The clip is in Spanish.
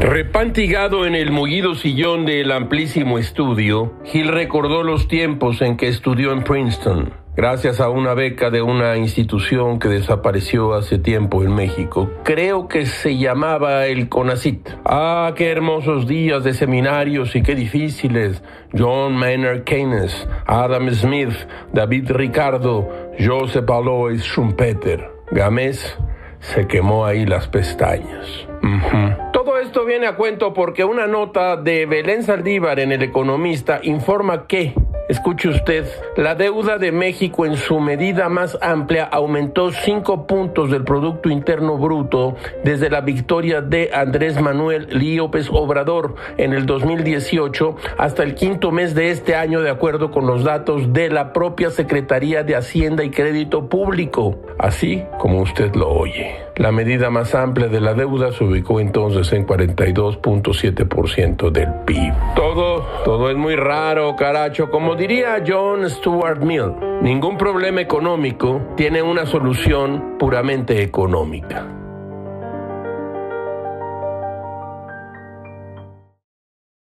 Apantigado en el mullido sillón del amplísimo estudio, Gil recordó los tiempos en que estudió en Princeton gracias a una beca de una institución que desapareció hace tiempo en México. Creo que se llamaba el CONACIT. Ah, qué hermosos días de seminarios y qué difíciles. John Maynard Keynes, Adam Smith, David Ricardo, Joseph Alois Schumpeter. Gamés se quemó ahí las pestañas. Esto viene a cuento porque una nota de Belén Saldívar en El Economista informa que Escuche usted, la deuda de México en su medida más amplia aumentó cinco puntos del Producto Interno Bruto desde la victoria de Andrés Manuel López Obrador en el 2018 hasta el quinto mes de este año, de acuerdo con los datos de la propia Secretaría de Hacienda y Crédito Público, así como usted lo oye. La medida más amplia de la deuda se ubicó entonces en 42.7% del PIB. Todo, todo es muy raro, caracho, como diría John Stuart Mill, ningún problema económico tiene una solución puramente económica.